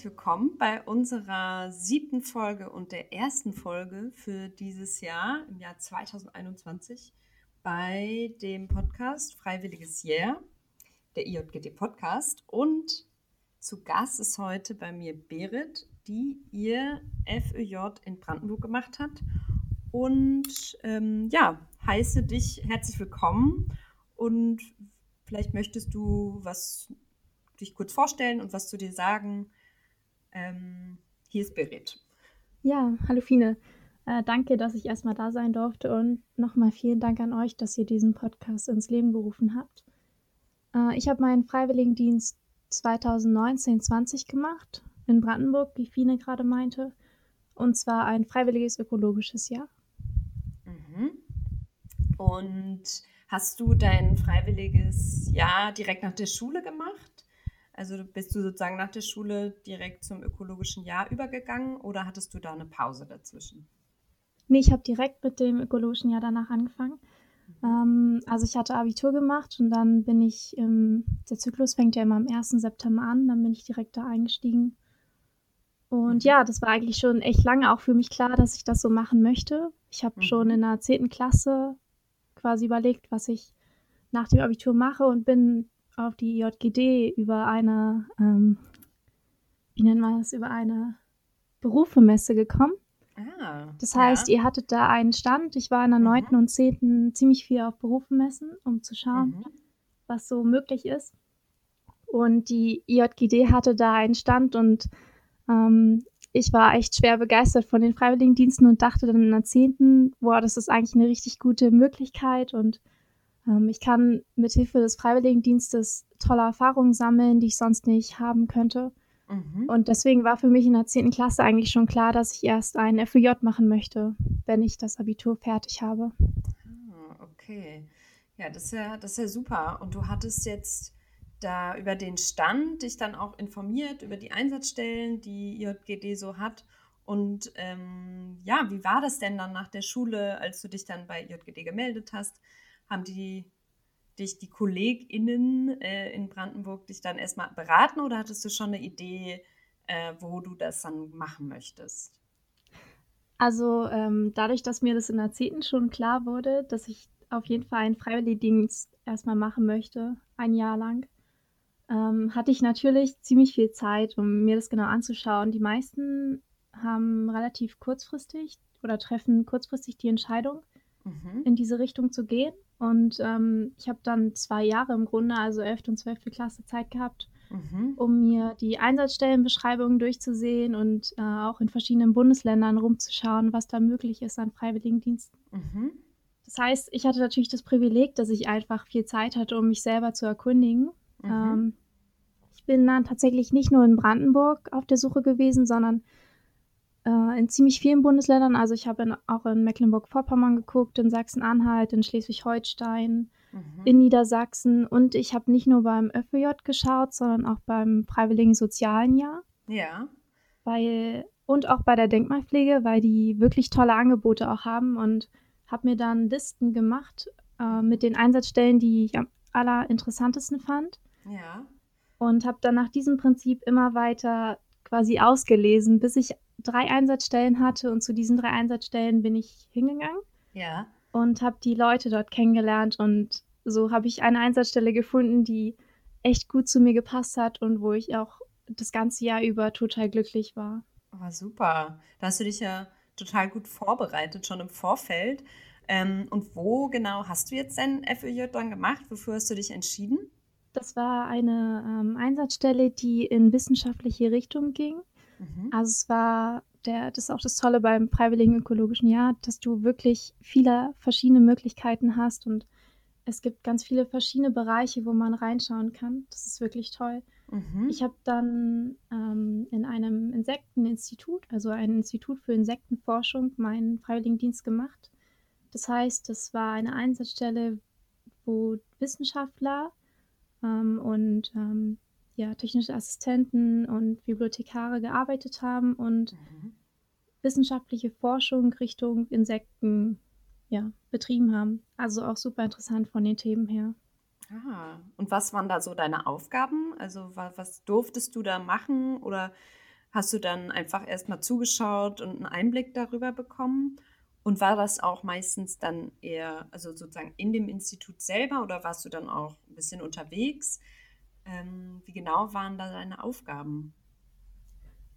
herzlich willkommen bei unserer siebten Folge und der ersten Folge für dieses Jahr, im Jahr 2021, bei dem Podcast Freiwilliges Jahr, der IJGD Podcast. Und zu Gast ist heute bei mir Berit, die ihr FÖJ in Brandenburg gemacht hat. Und ähm, ja, heiße dich herzlich willkommen und vielleicht möchtest du was dich kurz vorstellen und was zu dir sagen. Ähm, hier ist Berit. Ja, hallo Fine. Äh, danke, dass ich erstmal da sein durfte und nochmal vielen Dank an euch, dass ihr diesen Podcast ins Leben gerufen habt. Äh, ich habe meinen Freiwilligendienst 2019-20 gemacht in Brandenburg, wie Fine gerade meinte, und zwar ein freiwilliges ökologisches Jahr. Mhm. Und hast du dein freiwilliges Jahr direkt nach der Schule gemacht? Also bist du sozusagen nach der Schule direkt zum ökologischen Jahr übergegangen oder hattest du da eine Pause dazwischen? Nee, ich habe direkt mit dem ökologischen Jahr danach angefangen. Mhm. Ähm, also ich hatte Abitur gemacht und dann bin ich, ähm, der Zyklus fängt ja immer am 1. September an, dann bin ich direkt da eingestiegen. Und mhm. ja, das war eigentlich schon echt lange auch für mich klar, dass ich das so machen möchte. Ich habe mhm. schon in der 10. Klasse quasi überlegt, was ich nach dem Abitur mache und bin auf die JGD über eine, ähm, wie nennt man das, über eine Berufemesse gekommen. Ah, das heißt, ja. ihr hattet da einen Stand. Ich war in der mhm. 9. und 10. ziemlich viel auf Berufemessen, um zu schauen, mhm. was so möglich ist. Und die IJGD hatte da einen Stand und ähm, ich war echt schwer begeistert von den Freiwilligendiensten und dachte dann in der 10. boah, das ist eigentlich eine richtig gute Möglichkeit und ich kann mit Hilfe des Freiwilligendienstes tolle Erfahrungen sammeln, die ich sonst nicht haben könnte. Mhm. Und deswegen war für mich in der 10. Klasse eigentlich schon klar, dass ich erst ein FÜJ machen möchte, wenn ich das Abitur fertig habe. Ah, okay. Ja, das ist ja, das ist ja super. Und du hattest jetzt da über den Stand dich dann auch informiert, über die Einsatzstellen, die IJGD so hat. Und ähm, ja, wie war das denn dann nach der Schule, als du dich dann bei IJGD gemeldet hast? Haben die dich, die KollegInnen äh, in Brandenburg, dich dann erstmal beraten oder hattest du schon eine Idee, äh, wo du das dann machen möchtest? Also ähm, dadurch, dass mir das in der 10. schon klar wurde, dass ich auf jeden Fall einen Freiwilligendienst erstmal machen möchte, ein Jahr lang, ähm, hatte ich natürlich ziemlich viel Zeit, um mir das genau anzuschauen. Die meisten haben relativ kurzfristig oder treffen kurzfristig die Entscheidung, mhm. in diese Richtung zu gehen. Und ähm, ich habe dann zwei Jahre im Grunde, also 11. und 12. Klasse Zeit gehabt, mhm. um mir die Einsatzstellenbeschreibungen durchzusehen und äh, auch in verschiedenen Bundesländern rumzuschauen, was da möglich ist an Freiwilligendiensten. Mhm. Das heißt, ich hatte natürlich das Privileg, dass ich einfach viel Zeit hatte, um mich selber zu erkundigen. Mhm. Ähm, ich bin dann tatsächlich nicht nur in Brandenburg auf der Suche gewesen, sondern äh, in ziemlich vielen Bundesländern. Also ich habe auch in Mecklenburg-Vorpommern geguckt, in Sachsen-Anhalt, in Schleswig-Holstein, mhm. in Niedersachsen und ich habe nicht nur beim ÖFJ geschaut, sondern auch beim Freiwilligen Sozialen Jahr. Ja. Weil, und auch bei der Denkmalpflege, weil die wirklich tolle Angebote auch haben und habe mir dann Listen gemacht äh, mit den Einsatzstellen, die ich am allerinteressantesten fand. Ja. Und habe dann nach diesem Prinzip immer weiter quasi ausgelesen, bis ich drei Einsatzstellen hatte und zu diesen drei Einsatzstellen bin ich hingegangen. Ja. Und habe die Leute dort kennengelernt und so habe ich eine Einsatzstelle gefunden, die echt gut zu mir gepasst hat und wo ich auch das ganze Jahr über total glücklich war. Oh, super. Da hast du dich ja total gut vorbereitet, schon im Vorfeld. Ähm, und wo genau hast du jetzt dein FÖJ dann gemacht? Wofür hast du dich entschieden? Das war eine ähm, Einsatzstelle, die in wissenschaftliche Richtung ging. Mhm. Also es war der, das ist auch das Tolle beim Freiwilligen Ökologischen Jahr, dass du wirklich viele verschiedene Möglichkeiten hast und es gibt ganz viele verschiedene Bereiche, wo man reinschauen kann. Das ist wirklich toll. Mhm. Ich habe dann ähm, in einem Insekteninstitut, also ein Institut für Insektenforschung, meinen Freiwilligendienst gemacht. Das heißt, das war eine Einsatzstelle, wo Wissenschaftler ähm, und ähm, ja, technische Assistenten und Bibliothekare gearbeitet haben und mhm. wissenschaftliche Forschung Richtung Insekten ja, betrieben haben. Also auch super interessant von den Themen her. Ah, und was waren da so deine Aufgaben? Also wa was durftest du da machen oder hast du dann einfach erst mal zugeschaut und einen Einblick darüber bekommen? Und war das auch meistens dann eher, also sozusagen in dem Institut selber oder warst du dann auch ein bisschen unterwegs? Ähm, wie genau waren da deine Aufgaben?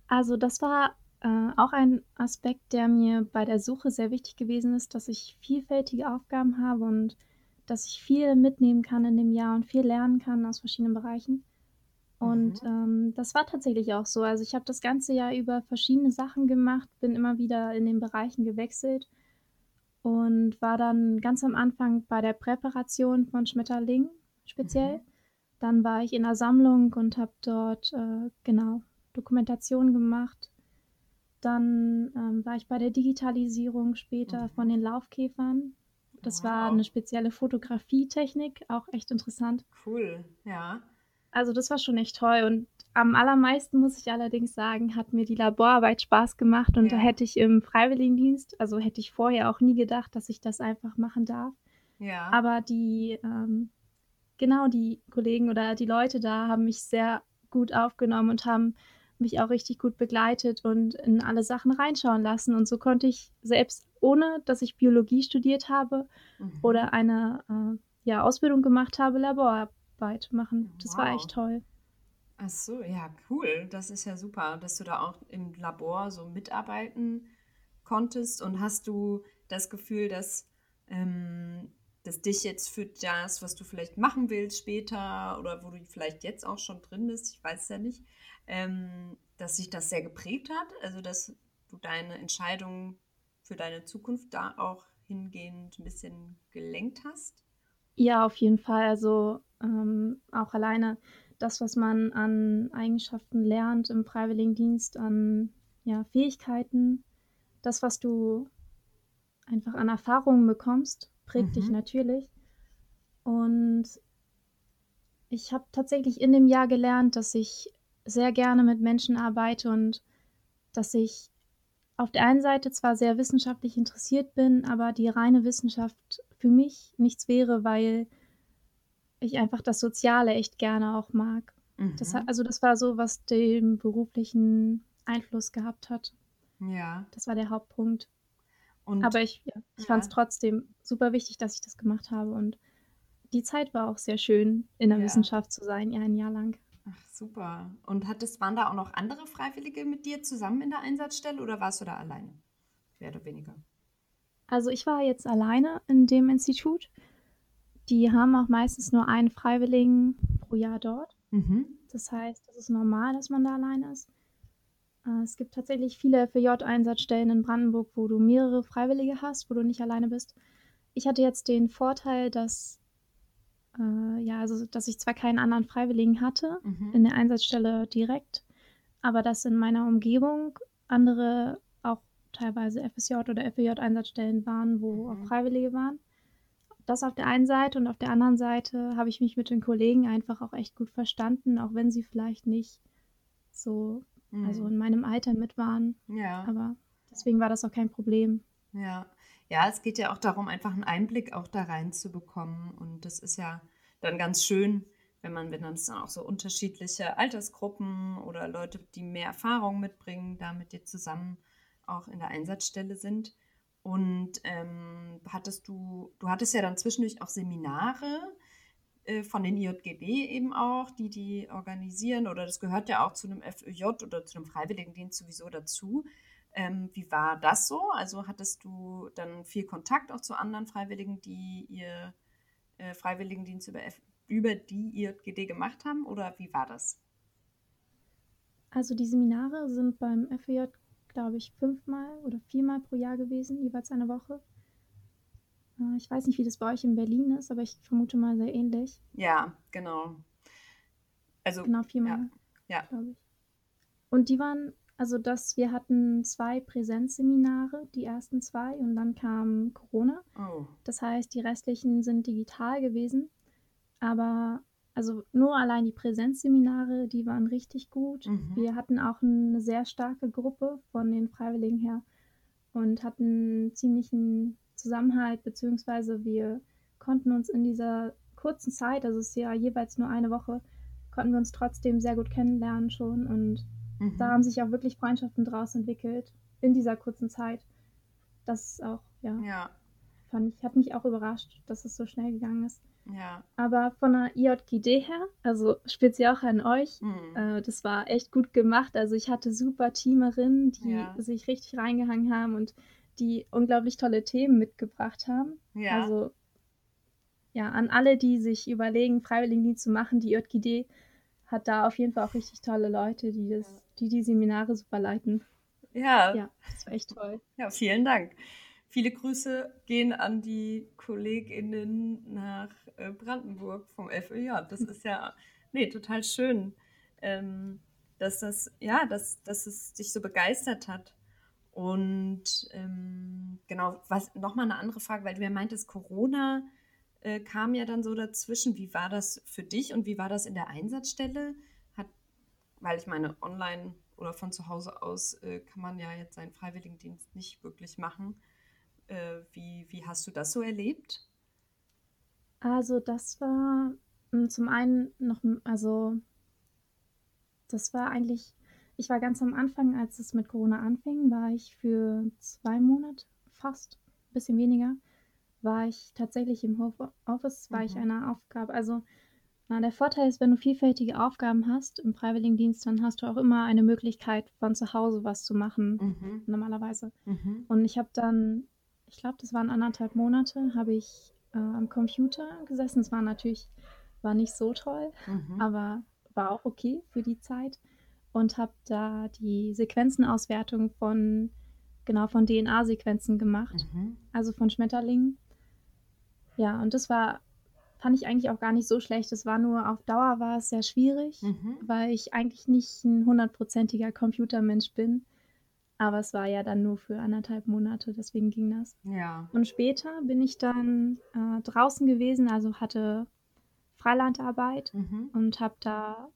Also das war äh, auch ein Aspekt, der mir bei der Suche sehr wichtig gewesen ist, dass ich vielfältige Aufgaben habe und dass ich viel mitnehmen kann in dem Jahr und viel lernen kann aus verschiedenen Bereichen. Und Mhm. ähm, das war tatsächlich auch so. Also ich habe das ganze Jahr über verschiedene Sachen gemacht, bin immer wieder in den Bereichen gewechselt und war dann ganz am Anfang bei der Präparation von Schmetterlingen speziell. Mhm. Dann war ich in der Sammlung und habe dort äh, genau Dokumentation gemacht. Dann ähm, war ich bei der Digitalisierung später von Mhm. den Laufkäfern. Das war eine Wow, spezielle Fotografietechnik, auch echt interessant. cool, ja. Also das war schon echt toll. Und am allermeisten muss ich allerdings sagen, hat mir die Laborarbeit Spaß gemacht. Und da Ja, hätte ich im Freiwilligendienst, also hätte ich vorher auch nie gedacht, dass ich das einfach machen darf. ja. Aber die, ähm, genau die Kollegen oder die Leute da haben mich sehr gut aufgenommen und haben mich auch richtig gut begleitet und in alle Sachen reinschauen lassen. Und so konnte ich selbst, ohne dass ich Biologie studiert habe Mhm. oder eine äh, ja, Ausbildung gemacht habe, Laborarbeit machen. Das war echt Wow. toll. Ach so, ja, cool. Das ist ja super, dass du da auch im Labor so mitarbeiten konntest. Und hast du das Gefühl, dass, ähm, dass dich jetzt für das, was du vielleicht machen willst später oder wo du vielleicht jetzt auch schon drin bist, ich weiß es ja nicht, ähm, dass sich das sehr geprägt hat? Also, dass du deine Entscheidungen für deine Zukunft da auch hingehend ein bisschen gelenkt hast? Ja, auf jeden Fall. Also ähm, auch alleine das, was man an Eigenschaften lernt im Freiwilligendienst, an ja, Fähigkeiten, das, was du einfach an Erfahrungen bekommst, prägt dich Mhm. natürlich. Und ich habe tatsächlich in dem Jahr gelernt, dass ich sehr gerne mit Menschen arbeite und dass ich auf der einen Seite zwar sehr wissenschaftlich interessiert bin, aber die reine Wissenschaft für mich nichts wäre, weil ich einfach das Soziale echt gerne auch mag. Das, Mhm. also das war so, was den beruflichen Einfluss gehabt hat. Ja. Das war der Hauptpunkt. Und Aber ich, ja, ich fand es ja, trotzdem super wichtig, dass ich das gemacht habe. Und die Zeit war auch sehr schön, in der ja. Wissenschaft zu sein, ja, ein Jahr lang. Ach, super. Und hattest, waren da auch noch andere Freiwillige mit dir zusammen in der Einsatzstelle oder warst du da alleine? Mehr oder weniger. Also ich war jetzt alleine in dem Institut. Die haben auch meistens nur einen Freiwilligen pro Jahr dort. Mhm. Das heißt, das ist normal, dass man da alleine ist. Äh, Es gibt tatsächlich viele FEJ-Einsatzstellen in Brandenburg, wo du mehrere Freiwillige hast, wo du nicht alleine bist. Ich hatte jetzt den Vorteil, dass, äh, ja, also, dass ich zwar keinen anderen Freiwilligen hatte Mhm. in der Einsatzstelle direkt, aber dass in meiner Umgebung andere auch teilweise FSJ oder FEJ-Einsatzstellen waren, wo auch Mhm. Freiwillige waren. Das auf der einen Seite und auf der anderen Seite habe ich mich mit den Kollegen einfach auch echt gut verstanden, auch wenn sie vielleicht nicht so, also Mhm. in meinem Alter mit waren. Ja, Aber deswegen war das auch kein Problem. ja. Ja, es geht ja auch darum, einfach einen Einblick auch da reinzubekommen. Und das ist ja dann ganz schön, wenn man, wenn dann es dann auch so unterschiedliche Altersgruppen oder Leute, die mehr Erfahrung mitbringen, da mit dir zusammen auch in der Einsatzstelle sind. Und ähm, hattest du, du hattest ja dann zwischendurch auch Seminare von den IJGB eben auch, die die organisieren oder das gehört ja auch zu einem FÖJ oder zu einem Freiwilligendienst sowieso dazu. Ähm, wie war das so? Also hattest du dann viel Kontakt auch zu anderen Freiwilligen, die ihr äh, Freiwilligendienst über, F über die IJGD gemacht haben oder wie war das? Also die Seminare sind beim FEJ, glaube ich, fünfmal oder viermal pro Jahr gewesen, jeweils eine Woche. Äh, Ich weiß nicht, wie das bei euch in Berlin ist, aber ich vermute mal sehr ähnlich. Ja, genau. Also, Genau, ja, viermal, ja. glaube ich. Und die waren, also das, wir hatten zwei Präsenzseminare, die ersten zwei, und dann kam Corona. Oh. Das heißt, die restlichen sind digital gewesen. Aber also nur allein die Präsenzseminare, die waren richtig gut. Mhm. Wir hatten auch eine sehr starke Gruppe von den Freiwilligen her und hatten ziemlichen Zusammenhalt, beziehungsweise wir konnten uns in dieser kurzen Zeit, also es ist ja jeweils nur eine Woche, konnten wir uns trotzdem sehr gut kennenlernen schon und mhm. da haben sich auch wirklich Freundschaften draus entwickelt in dieser kurzen Zeit. Das ist auch, ja, ja. fand ich, hat mich auch überrascht, dass es so schnell gegangen ist. Ja. Aber von der IJGD her, also speziell auch an euch, mhm. äh, das war echt gut gemacht. Also ich hatte super Teamerinnen, die ja. sich richtig reingehangen haben und die unglaublich tolle Themen mitgebracht haben. Ja. Also ja, an alle, die sich überlegen, Freiwilligendienst zu machen, die JGD hat da auf jeden Fall auch richtig tolle Leute, die das, die, die Seminare super leiten. Ja. Ja, das war echt toll. Ja, vielen Dank. Viele Grüße gehen an die KollegInnen nach äh, Brandenburg vom FÖJ. Das ist ja, nee, total schön, ähm, dass das, ja, dass, dass es dich so begeistert hat. Und ähm, genau, was nochmal eine andere Frage, weil du ja meintest, Corona äh, kam ja dann so dazwischen. Wie war das für dich und wie war das in der Einsatzstelle? Hat, weil ich meine, online oder von zu Hause aus äh, kann man ja jetzt seinen Freiwilligendienst nicht wirklich machen. Äh, wie, wie hast du das so erlebt? Also das war hm, zum einen noch, also das war eigentlich, ich war ganz am Anfang, als es mit Corona anfing, war ich für zwei Monate fast, ein bisschen weniger, war ich tatsächlich im Homeoffice, war mhm. ich einer Aufgabe. Also na, der Vorteil ist, wenn du vielfältige Aufgaben hast im Freiwilligendienst, dann hast du auch immer eine Möglichkeit, von zu Hause was zu machen, mhm. normalerweise. Mhm. Und ich habe dann, ich glaube, das waren anderthalb Monate, habe ich äh, am Computer gesessen. Es war natürlich, war nicht so toll, mhm. aber war auch okay für die Zeit. Und habe da die Sequenzenauswertung von, genau, von DNA-Sequenzen gemacht, mhm. also von Schmetterlingen. Ja, und das war, fand ich eigentlich auch gar nicht so schlecht. Es war nur auf Dauer war es sehr schwierig, mhm. weil ich eigentlich nicht ein hundertprozentiger Computermensch bin. Aber es war ja dann nur für anderthalb Monate, deswegen ging das. Ja. Und später bin ich dann äh, draußen gewesen, also hatte Freilandarbeit mhm. und habe da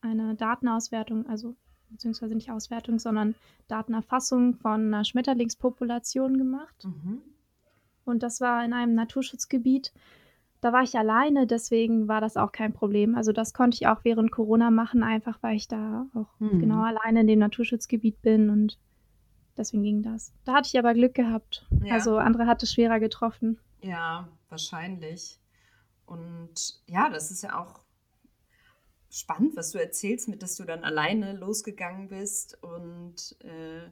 eine Datenauswertung, also beziehungsweise nicht Auswertung, sondern Datenerfassung von einer Schmetterlingspopulation gemacht. Mhm. Und das war in einem Naturschutzgebiet. Da war ich alleine, deswegen war das auch kein Problem. Also das konnte ich auch während Corona machen, einfach weil ich da auch mhm. genau alleine in dem Naturschutzgebiet bin und deswegen ging das. Da hatte ich aber Glück gehabt. Ja. Also andere hatte es schwerer getroffen. Ja, wahrscheinlich. Und ja, das ist ja auch spannend, was du erzählst, mit dass du dann alleine losgegangen bist und äh,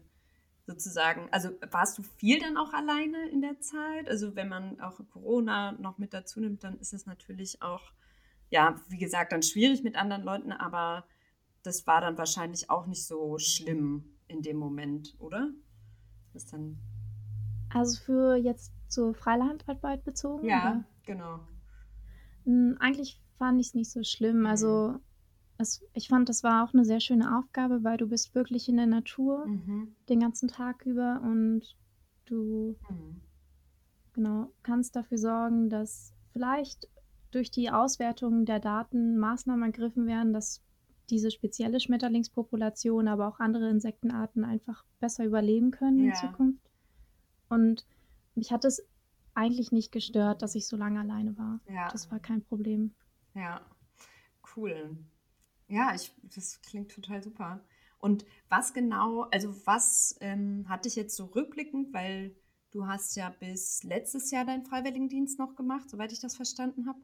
sozusagen, also warst du viel dann auch alleine in der Zeit? Also wenn man auch Corona noch mit dazu nimmt, dann ist es natürlich auch, ja, wie gesagt, dann schwierig mit anderen Leuten, aber das war dann wahrscheinlich auch nicht so schlimm in dem Moment, oder? Das dann also für jetzt zur Freilandarbeit bezogen? Ja, oder? genau. Hm, eigentlich fand ich es nicht so schlimm. Also mhm es, ich fand, das war auch eine sehr schöne Aufgabe, weil du bist wirklich in der Natur mhm. den ganzen Tag über und du mhm. genau kannst dafür sorgen, dass vielleicht durch die Auswertung der Daten Maßnahmen ergriffen werden, dass diese spezielle Schmetterlingspopulation, aber auch andere Insektenarten einfach besser überleben können ja. in Zukunft. Und mich hat es eigentlich nicht gestört, dass ich so lange alleine war. Ja. Das war kein Problem. Ja, cool. Ja, ich, das klingt total super. Und was genau, also was ähm, hat dich jetzt so rückblickend, weil du hast ja bis letztes Jahr deinen Freiwilligendienst noch gemacht, soweit ich das verstanden habe.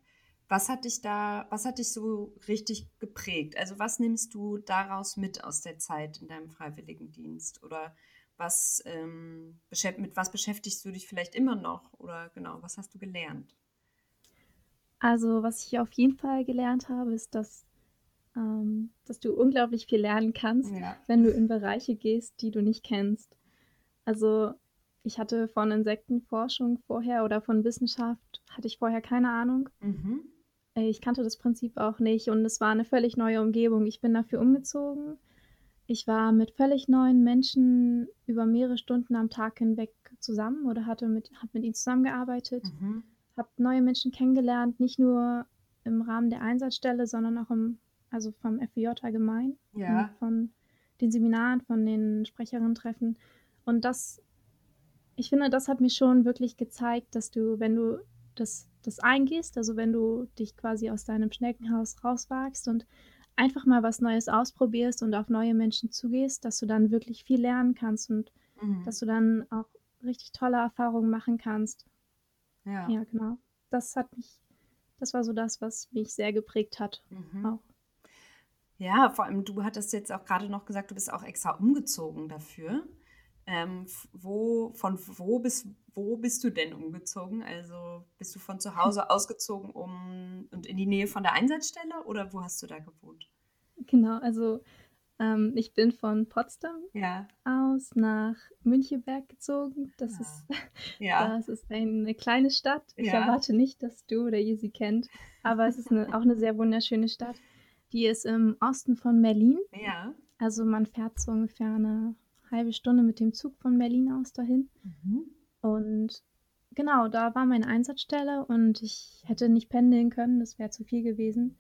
Was hat dich da, was hat dich so richtig geprägt? Also was nimmst du daraus mit aus der Zeit in deinem Freiwilligendienst? Oder was, ähm, mit was beschäftigst du dich vielleicht immer noch? Oder genau, was hast du gelernt? Also was ich auf jeden Fall gelernt habe, ist, dass ähm, dass du unglaublich viel lernen kannst, ja. wenn du in Bereiche gehst, die du nicht kennst. Also ich hatte von Insektenforschung vorher oder von Wissenschaft, hatte ich vorher keine Ahnung. Mhm. Ich kannte das Prinzip auch nicht und es war eine völlig neue Umgebung. Ich bin dafür umgezogen. Ich war mit völlig neuen Menschen über mehrere Stunden am Tag hinweg zusammen oder hatte mit, habe mit ihnen zusammengearbeitet, mhm. habe neue Menschen kennengelernt, nicht nur im Rahmen der Einsatzstelle, sondern auch im also vom FWJ allgemein, ja. von den Seminaren, von den Sprecherinnen-Treffen. Und das, ich finde, das hat mir schon wirklich gezeigt, dass du, wenn du das, das eingehst, also wenn du dich quasi aus deinem Schneckenhaus rauswagst und einfach mal was Neues ausprobierst und auf neue Menschen zugehst, dass du dann wirklich viel lernen kannst und mhm. dass du dann auch richtig tolle Erfahrungen machen kannst. Ja. Ja, genau. Das hat mich, das war so das, was mich sehr geprägt hat. Mhm. Auch. Ja, vor allem du hattest jetzt auch gerade noch gesagt, du bist auch extra umgezogen dafür. Ähm, wo, von wo bist, wo bist du denn umgezogen? Also bist du von zu Hause ausgezogen um und in die Nähe von der Einsatzstelle oder wo hast du da gewohnt? Genau, also ähm, ich bin von Potsdam ja. aus nach Müncheberg gezogen. Das, ja. Ist, ja. das ist eine kleine Stadt. Ich erwarte nicht, dass du oder ihr sie kennt, aber es ist eine, auch eine sehr wunderschöne Stadt. Die ist im Osten von Berlin. Ja. Also man fährt so ungefähr eine halbe Stunde mit dem Zug von Berlin aus dahin. Mhm. Und genau, da war meine Einsatzstelle und ich hätte nicht pendeln können, das wäre zu viel gewesen.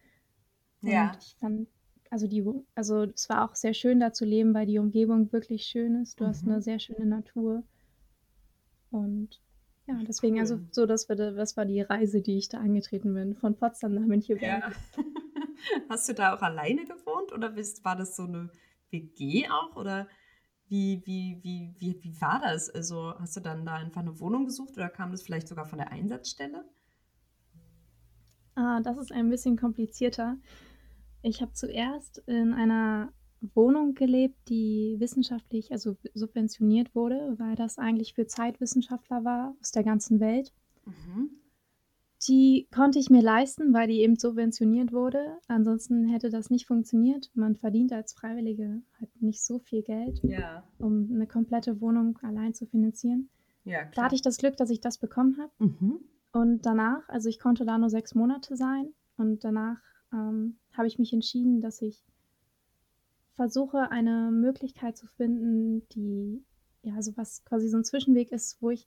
Und ja. ich fand, also die, also es war auch sehr schön da zu leben, weil die Umgebung wirklich schön ist. Du mhm. hast eine sehr schöne Natur. Und ja, deswegen, also cool. also so, das war, das war die Reise, die ich da angetreten bin, von Potsdam nach Müncheberg. Ja. Hast du da auch alleine gewohnt oder war das so eine WG auch? Oder wie, wie, wie, wie, wie war das? Also hast du dann da einfach eine Wohnung gesucht oder kam das vielleicht sogar von der Einsatzstelle? Ah, das ist ein bisschen komplizierter. Ich habe zuerst in einer Wohnung gelebt, die wissenschaftlich, also subventioniert wurde, weil das eigentlich für Zeitwissenschaftler war aus der ganzen Welt. Mhm. Die konnte ich mir leisten, weil die eben subventioniert wurde. Ansonsten hätte das nicht funktioniert. Man verdient als Freiwillige halt nicht so viel Geld, ja. um eine komplette Wohnung allein zu finanzieren. Ja, da hatte ich das Glück, dass ich das bekommen habe. Mhm. Und danach, also ich konnte da nur sechs Monate sein. Und danach ähm, habe ich mich entschieden, dass ich versuche, eine Möglichkeit zu finden, die ja, so was quasi so ein Zwischenweg ist, wo ich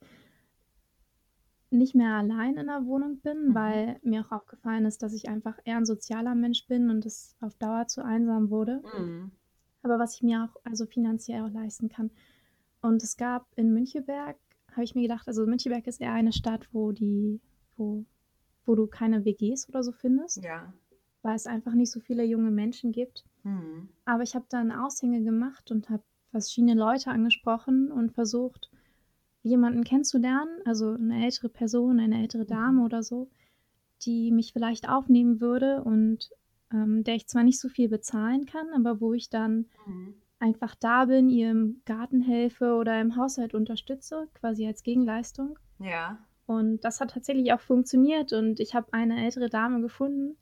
nicht mehr allein in der Wohnung bin, mhm. weil mir auch aufgefallen ist, dass ich einfach eher ein sozialer Mensch bin und es auf Dauer zu einsam wurde. Mhm. Aber was ich mir auch also finanziell auch leisten kann. Und es gab in Müncheberg, habe ich mir gedacht, also Müncheberg ist eher eine Stadt, wo die, wo, wo du keine WGs oder so findest. Ja. Weil es einfach nicht so viele junge Menschen gibt. Mhm. Aber ich habe dann Aushänge gemacht und habe verschiedene Leute angesprochen und versucht, jemanden kennenzulernen, also eine ältere Person, eine ältere mhm. Dame oder so, die mich vielleicht aufnehmen würde und ähm, der ich zwar nicht so viel bezahlen kann, aber wo ich dann mhm. einfach da bin, ihr im Garten helfe oder im Haushalt unterstütze, quasi als Gegenleistung. Ja. Und das hat tatsächlich auch funktioniert und ich habe eine ältere Dame gefunden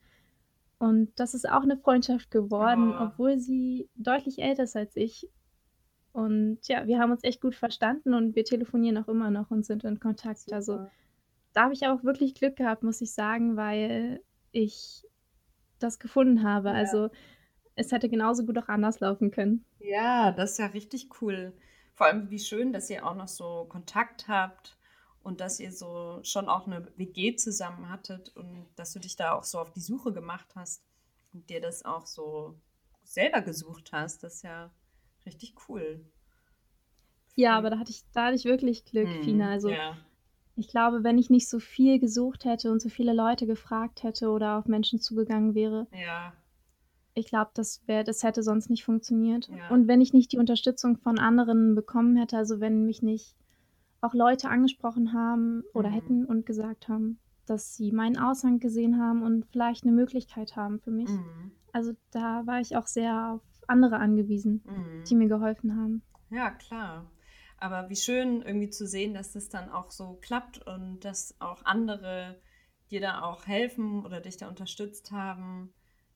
und das ist auch eine Freundschaft geworden, oh. obwohl sie deutlich älter ist als ich und ja, wir haben uns echt gut verstanden und wir telefonieren auch immer noch und sind in Kontakt. Super. Also da habe ich auch wirklich Glück gehabt, muss ich sagen, weil ich das gefunden habe. Ja. Also es hätte genauso gut auch anders laufen können. Ja, das ist ja richtig cool. Vor allem, wie schön, dass ihr auch noch so Kontakt habt und dass ihr so schon auch eine WG zusammen hattet und dass du dich da auch so auf die Suche gemacht hast und dir das auch so selber gesucht hast. Das ist ja Richtig cool. Ja, aber da hatte ich, da hatte ich wirklich Glück, hm, Fina. Also ja. ich glaube, wenn ich nicht so viel gesucht hätte und so viele Leute gefragt hätte oder auf Menschen zugegangen wäre, ja. ich glaube, das wäre, das hätte sonst nicht funktioniert. Ja. Und wenn ich nicht die Unterstützung von anderen bekommen hätte, also wenn mich nicht auch Leute angesprochen haben oder mhm. hätten und gesagt haben, dass sie meinen Aushang gesehen haben und vielleicht eine Möglichkeit haben für mich. Mhm. Also da war ich auch sehr auf andere angewiesen, mhm. die mir geholfen haben. Ja, klar. Aber wie schön irgendwie zu sehen, dass das dann auch so klappt und dass auch andere dir da auch helfen oder dich da unterstützt haben.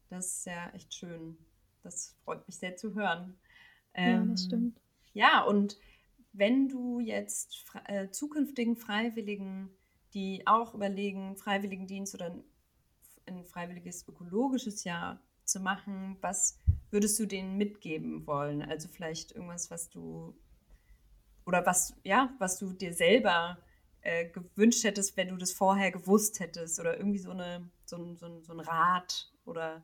Das ist ja echt schön. Das freut mich sehr zu hören. Ähm, ja, das stimmt. Ja, und wenn du jetzt äh, zukünftigen Freiwilligen, die auch überlegen, Freiwilligendienst oder ein, ein freiwilliges ökologisches Jahr zu machen, was würdest du denen mitgeben wollen? Also vielleicht irgendwas, was du oder was, ja, was du dir selber äh, gewünscht hättest, wenn du das vorher gewusst hättest oder irgendwie so, eine, so, ein, so, ein, so ein Rat oder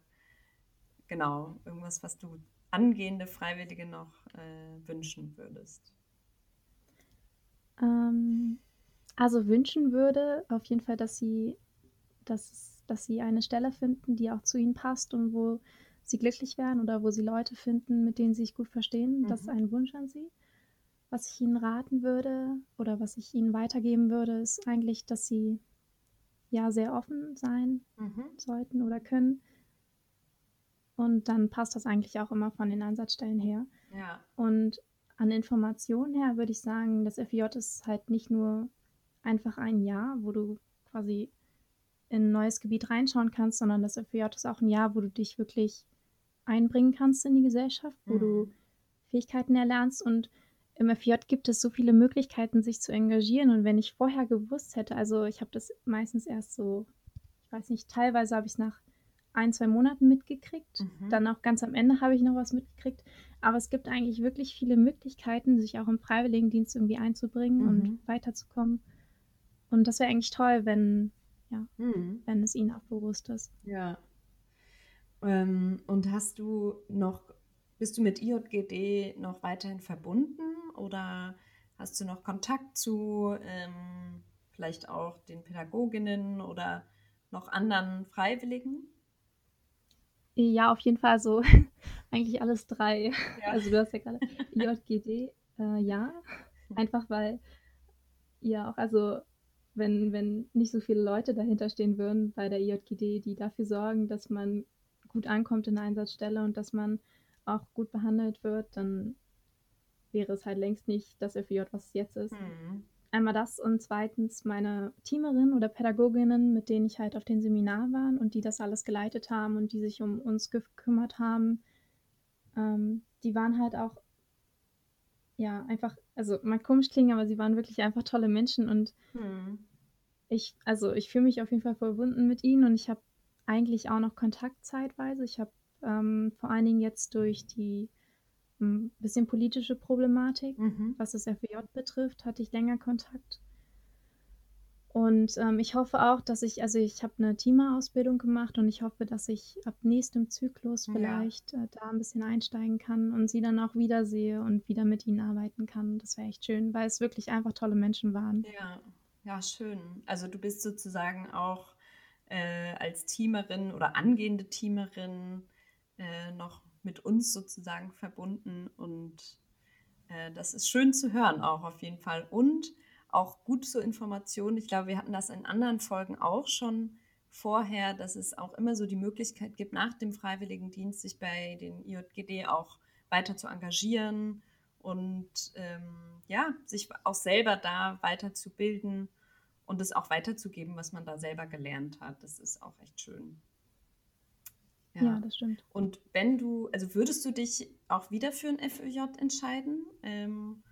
genau, irgendwas, was du angehende Freiwillige noch äh, wünschen würdest? Ähm, Also wünschen würde auf jeden Fall, dass sie, dass, dass sie eine Stelle finden, die auch zu ihnen passt und wo sie glücklich werden oder wo sie Leute finden, mit denen sie sich gut verstehen. Mhm. Das ist ein Wunsch an sie. Was ich ihnen raten würde oder was ich ihnen weitergeben würde, ist eigentlich, dass sie ja sehr offen sein mhm. sollten oder können. Und dann passt das eigentlich auch immer von den Ansatzstellen her. Ja. Und an Informationen her würde ich sagen, das FJ ist halt nicht nur einfach ein Jahr, wo du quasi in ein neues Gebiet reinschauen kannst, sondern das FJ ist auch ein Jahr, wo du dich wirklich einbringen kannst in die Gesellschaft, wo mhm. du Fähigkeiten erlernst und im FJ gibt es so viele Möglichkeiten, sich zu engagieren. Und wenn ich vorher gewusst hätte, also ich habe das meistens erst so, ich weiß nicht, teilweise habe ich es nach ein, zwei Monaten mitgekriegt. Mhm. Dann auch ganz am Ende habe ich noch was mitgekriegt. Aber es gibt eigentlich wirklich viele Möglichkeiten, sich auch im Freiwilligendienst irgendwie einzubringen mhm. und weiterzukommen. Und das wäre eigentlich toll, wenn, ja, mhm. wenn es ihnen auch bewusst ist. Ja. Ähm, und hast du noch, bist du mit IJGD noch weiterhin verbunden oder hast du noch Kontakt zu ähm, vielleicht auch den Pädagoginnen oder noch anderen Freiwilligen? Ja, auf jeden Fall so eigentlich alles drei. Ja. Also du hast ja gerade IJGD, äh, ja. Einfach weil ja auch, also wenn, wenn nicht so viele Leute dahinter stehen würden bei der IJGD, die dafür sorgen, dass man gut ankommt in der Einsatzstelle und dass man auch gut behandelt wird, dann wäre es halt längst nicht das FJ, was es jetzt ist. Mhm. Einmal das und zweitens meine Teamerin oder Pädagoginnen, mit denen ich halt auf den Seminar war und die das alles geleitet haben und die sich um uns gekümmert haben, ähm, die waren halt auch, ja, einfach, also mal komisch klingen, aber sie waren wirklich einfach tolle Menschen und mhm. ich, also ich fühle mich auf jeden Fall verbunden mit ihnen und ich habe eigentlich auch noch Kontakt zeitweise. Ich habe ähm, vor allen Dingen jetzt durch die ein bisschen politische Problematik, mhm. was das FWJ betrifft, hatte ich länger Kontakt. Und ähm, ich hoffe auch, dass ich, also ich habe eine Teamerausbildung gemacht und ich hoffe, dass ich ab nächstem Zyklus vielleicht ja. äh, da ein bisschen einsteigen kann und sie dann auch wiedersehe und wieder mit ihnen arbeiten kann. Das wäre echt schön, weil es wirklich einfach tolle Menschen waren. Ja, ja, schön. Also du bist sozusagen auch äh, als Teamerin oder angehende Teamerin äh, noch mit uns sozusagen verbunden und äh, das ist schön zu hören auch auf jeden Fall und auch gut zur Information. Ich glaube, wir hatten das in anderen Folgen auch schon vorher, dass es auch immer so die Möglichkeit gibt, nach dem Freiwilligendienst sich bei den IJGD auch weiter zu engagieren und ähm, ja, sich auch selber da weiterzubilden und es auch weiterzugeben, was man da selber gelernt hat. Das ist auch echt schön. Ja. ja. das stimmt. Und wenn du, also würdest du dich auch wieder für ein FÖJ entscheiden? Ähm,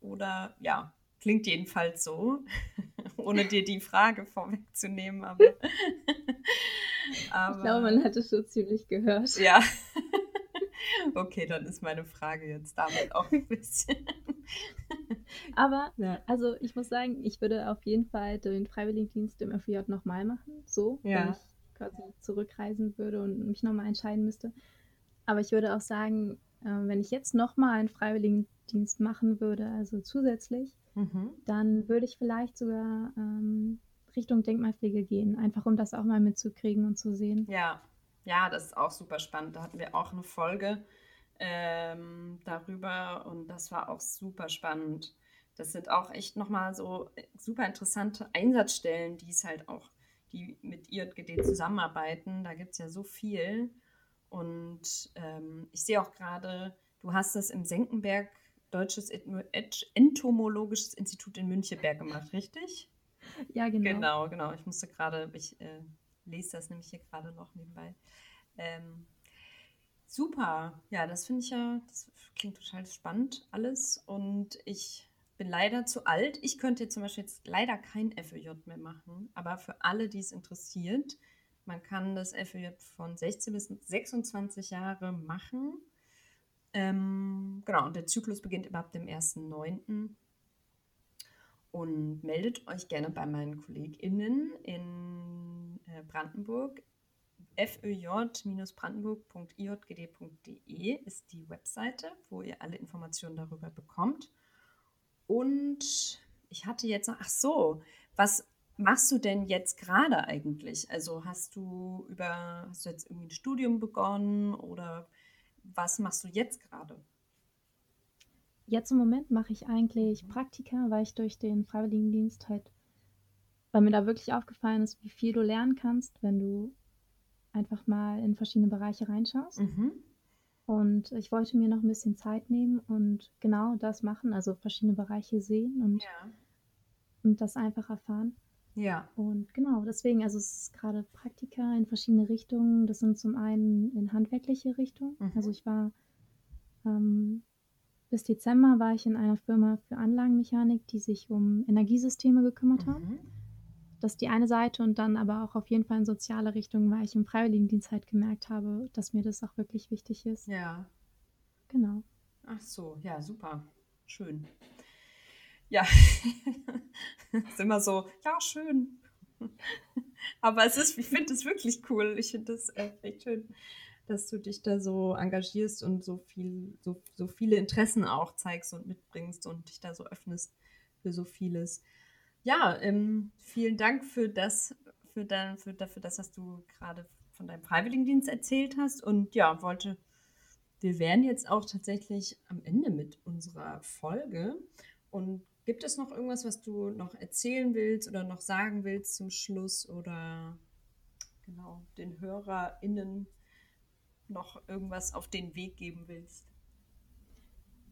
oder ja, klingt jedenfalls so, ohne dir die Frage vorwegzunehmen, aber, aber. Ich glaube, man hat es schon ziemlich gehört. Ja. Okay, dann ist meine Frage jetzt damit auch ein bisschen. Aber, ja. also ich muss sagen, ich würde auf jeden Fall den Freiwilligendienst im FJ nochmal machen. So, ja. wenn ich quasi zurückreisen würde und mich nochmal entscheiden müsste. Aber ich würde auch sagen, äh, wenn ich jetzt nochmal einen Freiwilligendienst machen würde, also zusätzlich, mhm. dann würde ich vielleicht sogar ähm, Richtung Denkmalpflege gehen, einfach um das auch mal mitzukriegen und zu sehen. Ja, ja, das ist auch super spannend. Da hatten wir auch eine Folge ähm, darüber und das war auch super spannend. Das sind auch echt nochmal so super interessante Einsatzstellen, die es halt auch, die mit IJGD zusammenarbeiten. Da gibt es ja so viel. Und ähm, ich sehe auch gerade, du hast das im Senckenberg Deutsches Entomologisches Institut in Münchenberg gemacht, richtig? Ja, genau. Genau, genau. Ich musste gerade, ich äh, lese das nämlich hier gerade noch nebenbei. Ähm, super. Ja, das finde ich ja, das klingt total spannend alles. Und ich bin leider zu alt. Ich könnte zum Beispiel jetzt leider kein FÖJ mehr machen, aber für alle, die es interessiert, man kann das FÖJ von 16 bis 26 Jahre machen. Ähm, genau, und der Zyklus beginnt immer ab dem 1.9. Und meldet euch gerne bei meinen KollegInnen in äh, Brandenburg. föj-brandenburg.ijgd.de ist die Webseite, wo ihr alle Informationen darüber bekommt. Und ich hatte jetzt noch, ach so, was machst du denn jetzt gerade eigentlich? Also hast du über, hast du jetzt irgendwie ein Studium begonnen oder was machst du jetzt gerade? Jetzt im Moment mache ich eigentlich Praktika, weil ich durch den Freiwilligendienst halt, weil mir da wirklich aufgefallen ist, wie viel du lernen kannst, wenn du einfach mal in verschiedene Bereiche reinschaust. Mhm. Und ich wollte mir noch ein bisschen Zeit nehmen und genau das machen, also verschiedene Bereiche sehen und, Ja. und das einfach erfahren. Ja. Und genau, deswegen, also es ist gerade Praktika in verschiedene Richtungen. Das sind zum einen in handwerkliche Richtung. Mhm. Also ich war ähm, bis Dezember war ich in einer Firma für Anlagenmechanik, die sich um Energiesysteme gekümmert hat. Mhm. Das ist die eine Seite und dann aber auch auf jeden Fall in soziale Richtung, weil ich im Freiwilligendienst halt gemerkt habe, dass mir das auch wirklich wichtig ist. Ja. Genau. Ach so, ja, super. Schön. Ja, ist immer so, ja, schön. Aber es ist, ich finde es wirklich cool. Ich finde es äh, echt schön, dass du dich da so engagierst und so viel, so, so viele Interessen auch zeigst und mitbringst und dich da so öffnest für so vieles. Ja, ähm, vielen Dank für das, für, dein, für, dafür das, was du gerade von deinem Freiwilligendienst erzählt hast. Und ja, wollte, wir wären jetzt auch tatsächlich am Ende mit unserer Folge. Und gibt es noch irgendwas, was du noch erzählen willst oder noch sagen willst zum Schluss oder genau den HörerInnen noch irgendwas auf den Weg geben willst?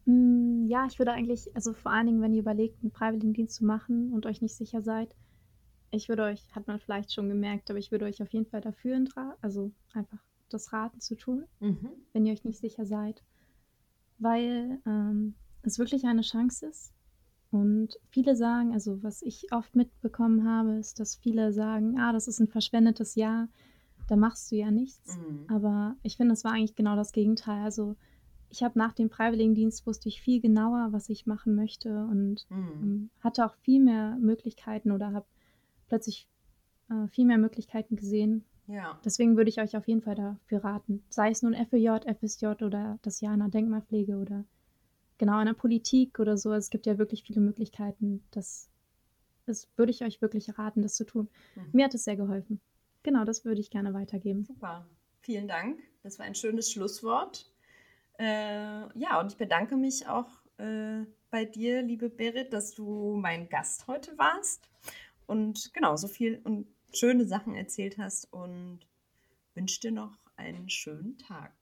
Mm, Ja, ich würde eigentlich, also vor allen Dingen, wenn ihr überlegt, einen Freiwilligendienst zu machen und euch nicht sicher seid, ich würde euch, hat man vielleicht schon gemerkt, aber ich würde euch auf jeden Fall dafür, also einfach das raten zu tun, Mhm. wenn ihr euch nicht sicher seid, weil ähm, es wirklich eine Chance ist. Und viele sagen, also was ich oft mitbekommen habe, ist, dass viele sagen, ah, das ist ein verschwendetes Jahr, da machst du ja nichts. Mhm. Aber ich finde, es war eigentlich genau das Gegenteil. Also ich habe nach dem Freiwilligendienst wusste ich viel genauer, was ich machen möchte und Mhm. ähm, hatte auch viel mehr Möglichkeiten oder habe plötzlich äh, viel mehr Möglichkeiten gesehen. Ja. Deswegen würde ich euch auf jeden Fall dafür raten. Sei es nun FEJ, FSJ oder das Jahr in der Denkmalpflege oder genau in der Politik oder so. Es gibt ja wirklich viele Möglichkeiten. Das, das würde ich euch wirklich raten, das zu tun. Mhm. Mir hat es sehr geholfen. Genau, das würde ich gerne weitergeben. Super. Vielen Dank. Das war ein schönes Schlusswort. Äh, ja, und ich bedanke mich auch äh, bei dir, liebe Berit, dass du mein Gast heute warst und genau so viel und schöne Sachen erzählt hast und wünsche dir noch einen schönen Tag.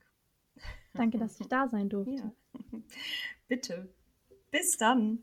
Danke, dass ich da sein durfte. Ja. Bitte. Bis dann.